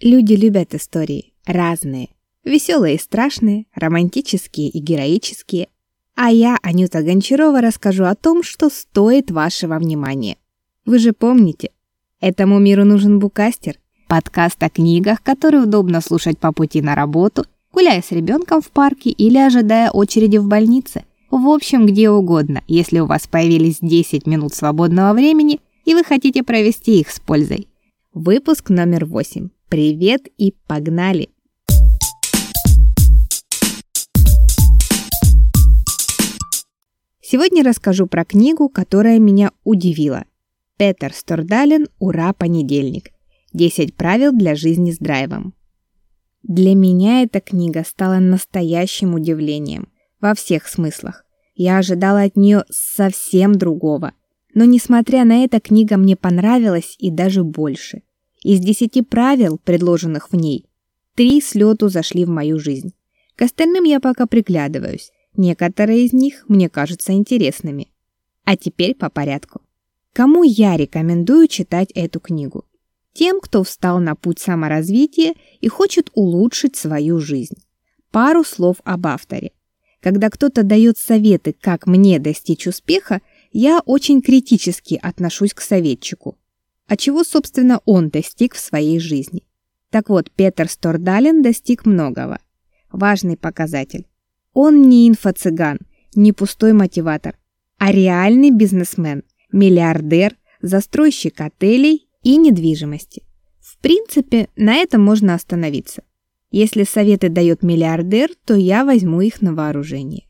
Люди любят истории. Разные. Веселые и страшные, романтические и героические. А я, Анюта Гончарова, расскажу о том, что стоит вашего внимания. Вы же помните, этому миру нужен букастер. Подкаст о книгах, которые удобно слушать по пути на работу, гуляя с ребенком в парке или ожидая очереди в больнице. В общем, где угодно, если у вас появились 10 минут свободного времени и вы хотите провести их с пользой. Выпуск номер 8. Привет и погнали! Сегодня расскажу про книгу, которая меня удивила. Петер Стордален «Ура, понедельник. 10 правил для жизни с драйвом». Для меня эта книга стала настоящим удивлением во всех смыслах. Я ожидала от нее совсем другого. Но несмотря на это, книга мне понравилась и даже больше. Из десяти правил, предложенных в ней, три с лету зашли в мою жизнь. К остальным я пока приглядываюсь. Некоторые из них мне кажутся интересными. А теперь по порядку. Кому я рекомендую читать эту книгу? Тем, кто встал на путь саморазвития и хочет улучшить свою жизнь. Пару слов об авторе. Когда кто-то дает советы, как мне достичь успеха, я очень критически отношусь к советчику. А чего, собственно, он достиг в своей жизни? Так вот, Петер Стордален достиг многого. Важный показатель. Он не инфо-цыган, не пустой мотиватор, а реальный бизнесмен, миллиардер, застройщик отелей и недвижимости. В принципе, на этом можно остановиться. Если советы дает миллиардер, то я возьму их на вооружение.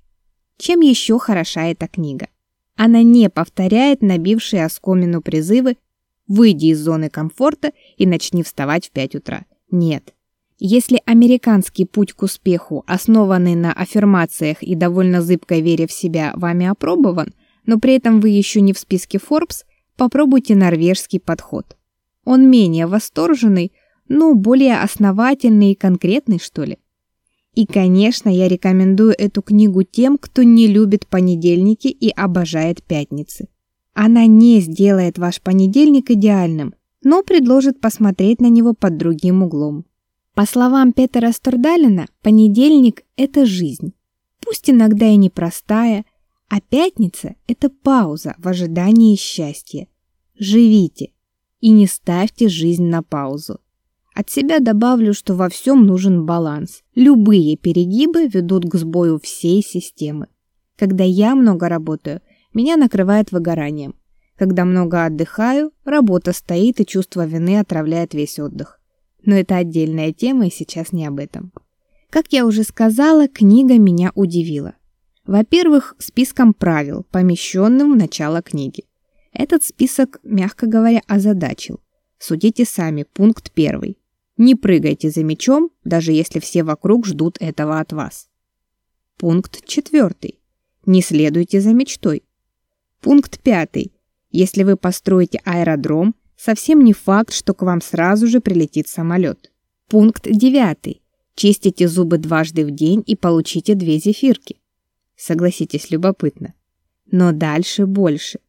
Чем еще хороша эта книга? Она не повторяет набившие оскомину призывы Выйди из зоны комфорта и начни вставать в 5 утра. Нет. Если американский путь к успеху, основанный на аффирмациях и довольно зыбкой вере в себя, вами опробован, но при этом вы еще не в списке Forbes, попробуйте норвежский подход. Он менее восторженный, но более основательный и конкретный, что ли. И, конечно, я рекомендую эту книгу тем, кто не любит понедельники и обожает пятницы. Она не сделает ваш понедельник идеальным, но предложит посмотреть на него под другим углом. По словам Петера Стордалина, понедельник – это жизнь. Пусть иногда и непростая, а пятница – это пауза в ожидании счастья. Живите и не ставьте жизнь на паузу. От себя добавлю, что во всем нужен баланс. Любые перегибы ведут к сбою всей системы. Когда я много работаю, меня накрывает выгоранием. Когда много отдыхаю, работа стоит и чувство вины отравляет весь отдых. Но это отдельная тема, и сейчас не об этом. Как я уже сказала, книга меня удивила. Во-первых, списком правил, помещенным в начало книги. Этот список, мягко говоря, озадачил. Судите сами, пункт первый. Не прыгайте за мячом, даже если все вокруг ждут этого от вас. Пункт четвертый. Не следуйте за мечтой. Пункт пятый. Если вы построите аэродром, совсем не факт, что к вам сразу же прилетит самолет. Пункт девятый. Чистите зубы дважды в день и получите две зефирки. Согласитесь, любопытно. Но дальше больше.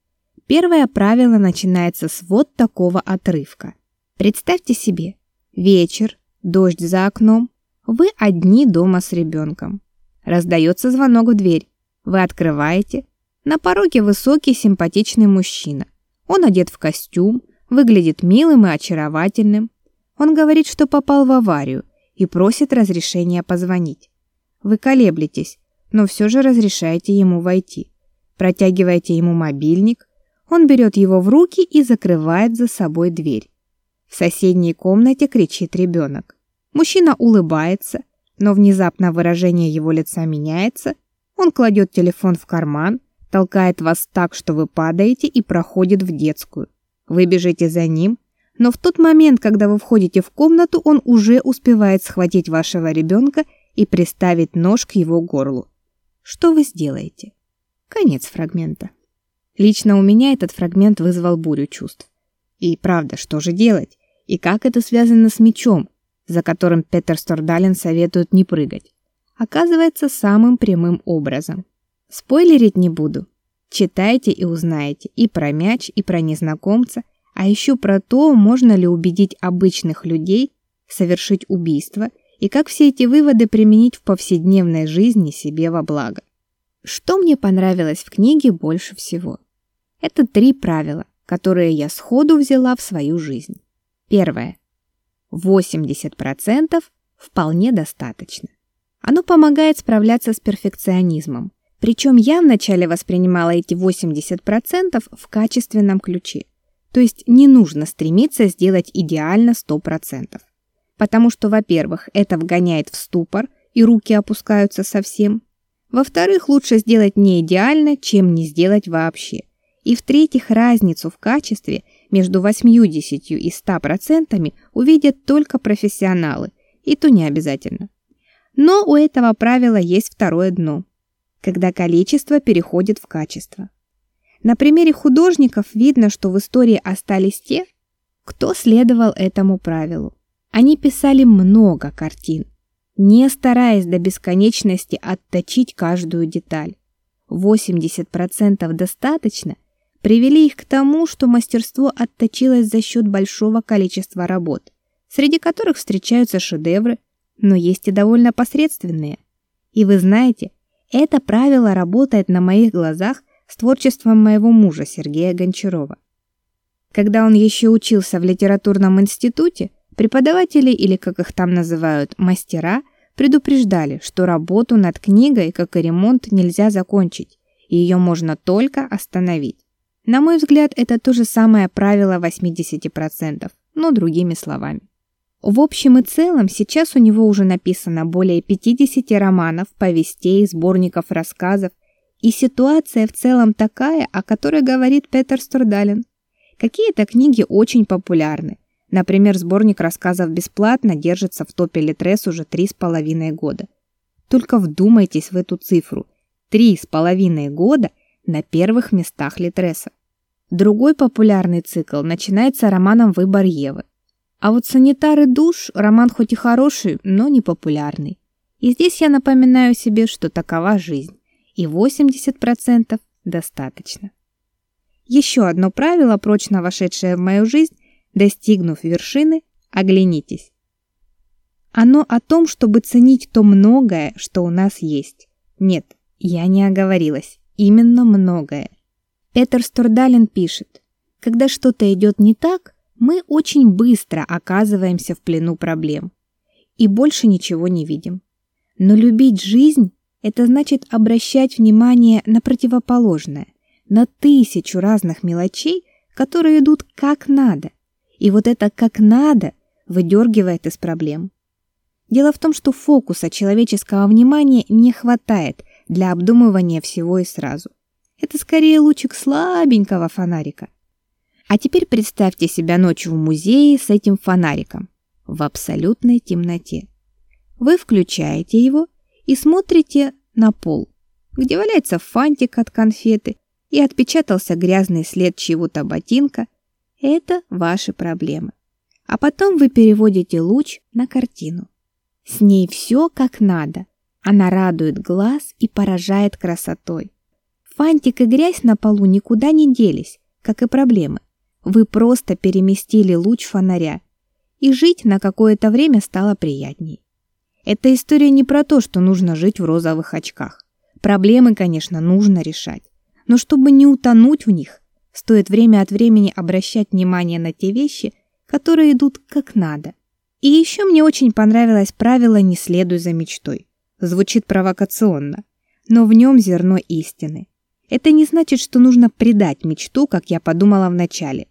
Первое правило начинается с вот такого отрывка. Представьте себе, вечер, дождь за окном, вы одни дома с ребенком. Раздается звонок в дверь. Вы открываете, на пороге высокий симпатичный мужчина. Он одет в костюм, выглядит милым и очаровательным. Он говорит, что попал в аварию и просит разрешения позвонить. Вы колеблетесь, но все же разрешаете ему войти. Протягиваете ему мобильник, он берет его в руки и закрывает за собой дверь. В соседней комнате кричит ребенок. Мужчина улыбается, но внезапно выражение его лица меняется. Он кладет телефон в карман, толкает вас так, что вы падаете и проходит в детскую. Вы бежите за ним, но в тот момент, когда вы входите в комнату, он уже успевает схватить вашего ребенка и приставить нож к его горлу. Что вы сделаете? Конец фрагмента. Лично у меня этот фрагмент вызвал бурю чувств. И правда, что же делать? И как это связано с мечом, за которым Петер Стордален советует не прыгать? Оказывается, самым прямым образом. Спойлерить не буду. Читайте и узнаете и про мяч, и про незнакомца, а еще про то, можно ли убедить обычных людей совершить убийство и как все эти выводы применить в повседневной жизни себе во благо. Что мне понравилось в книге больше всего? Это три правила, которые я сходу взяла в свою жизнь. Первое. 80% вполне достаточно. Оно помогает справляться с перфекционизмом. Причем я вначале воспринимала эти 80% в качественном ключе. То есть не нужно стремиться сделать идеально 100%. Потому что, во-первых, это вгоняет в ступор, и руки опускаются совсем. Во-вторых, лучше сделать не идеально, чем не сделать вообще. И в-третьих, разницу в качестве между 80 и 100% увидят только профессионалы, и то не обязательно. Но у этого правила есть второе дно, когда количество переходит в качество. На примере художников видно, что в истории остались те, кто следовал этому правилу. Они писали много картин, не стараясь до бесконечности отточить каждую деталь. 80% достаточно привели их к тому, что мастерство отточилось за счет большого количества работ, среди которых встречаются шедевры, но есть и довольно посредственные. И вы знаете, это правило работает на моих глазах с творчеством моего мужа Сергея Гончарова. Когда он еще учился в литературном институте, преподаватели или как их там называют, мастера, предупреждали, что работу над книгой, как и ремонт, нельзя закончить, и ее можно только остановить. На мой взгляд, это то же самое правило 80%, но другими словами. В общем и целом, сейчас у него уже написано более 50 романов, повестей, сборников рассказов и ситуация в целом такая, о которой говорит Петер Стордален. Какие-то книги очень популярны. Например, сборник рассказов «Бесплатно» держится в топе Литрес уже три с половиной года. Только вдумайтесь в эту цифру. Три с половиной года на первых местах Литреса. Другой популярный цикл начинается романом «Выбор Евы». А вот «Санитары душ» роман хоть и хороший, но не популярный. И здесь я напоминаю себе, что такова жизнь и 80% достаточно. Еще одно правило, прочно вошедшее в мою жизнь, достигнув вершины, оглянитесь. Оно о том, чтобы ценить то многое, что у нас есть. Нет, я не оговорилась. Именно многое. Петер Стордален пишет, когда что-то идет не так, мы очень быстро оказываемся в плену проблем и больше ничего не видим. Но любить жизнь это значит обращать внимание на противоположное, на тысячу разных мелочей, которые идут как надо. И вот это как надо выдергивает из проблем. Дело в том, что фокуса человеческого внимания не хватает для обдумывания всего и сразу. Это скорее лучик слабенького фонарика. А теперь представьте себя ночью в музее с этим фонариком в абсолютной темноте. Вы включаете его и смотрите на пол, где валяется фантик от конфеты и отпечатался грязный след чьего-то ботинка. Это ваши проблемы. А потом вы переводите луч на картину. С ней все как надо. Она радует глаз и поражает красотой. Фантик и грязь на полу никуда не делись, как и проблемы. Вы просто переместили луч фонаря, и жить на какое-то время стало приятней. Эта история не про то, что нужно жить в розовых очках. Проблемы, конечно, нужно решать. Но чтобы не утонуть в них, стоит время от времени обращать внимание на те вещи, которые идут как надо. И еще мне очень понравилось правило «не следуй за мечтой». Звучит провокационно, но в нем зерно истины. Это не значит, что нужно предать мечту, как я подумала вначале.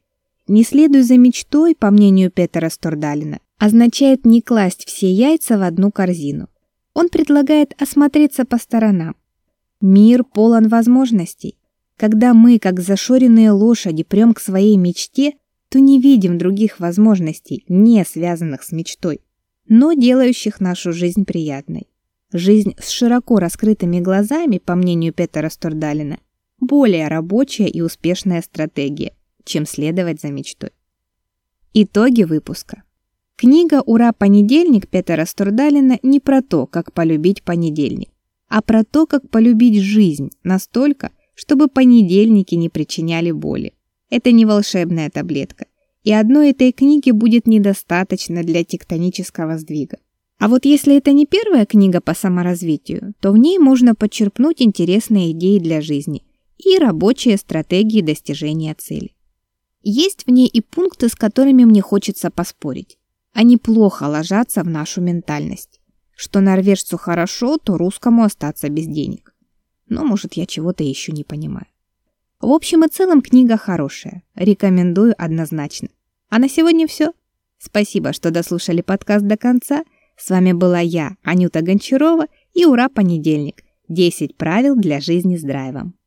«Не следуй за мечтой», по мнению Петера Стордалина, означает не класть все яйца в одну корзину. Он предлагает осмотреться по сторонам. Мир полон возможностей. Когда мы, как зашоренные лошади, прем к своей мечте, то не видим других возможностей, не связанных с мечтой, но делающих нашу жизнь приятной. Жизнь с широко раскрытыми глазами, по мнению Петера Стордалина, более рабочая и успешная стратегия, чем следовать за мечтой. Итоги выпуска. Книга «Ура, понедельник» Петера Стурдалина не про то, как полюбить понедельник, а про то, как полюбить жизнь настолько, чтобы понедельники не причиняли боли. Это не волшебная таблетка. и одной этой книги будет недостаточно для тектонического сдвига. А вот если это не первая книга по саморазвитию, то в ней можно подчерпнуть интересные идеи для жизни и рабочие стратегии достижения цели. Есть в ней и пункты, с которыми мне хочется поспорить. Они плохо ложатся в нашу ментальность. Что норвежцу хорошо, то русскому остаться без денег. Но, может, я чего-то еще не понимаю. В общем и целом книга хорошая. Рекомендую однозначно. А на сегодня все. Спасибо, что дослушали подкаст до конца. С вами была я, Анюта Гончарова, и ура, понедельник. 10 правил для жизни с драйвом.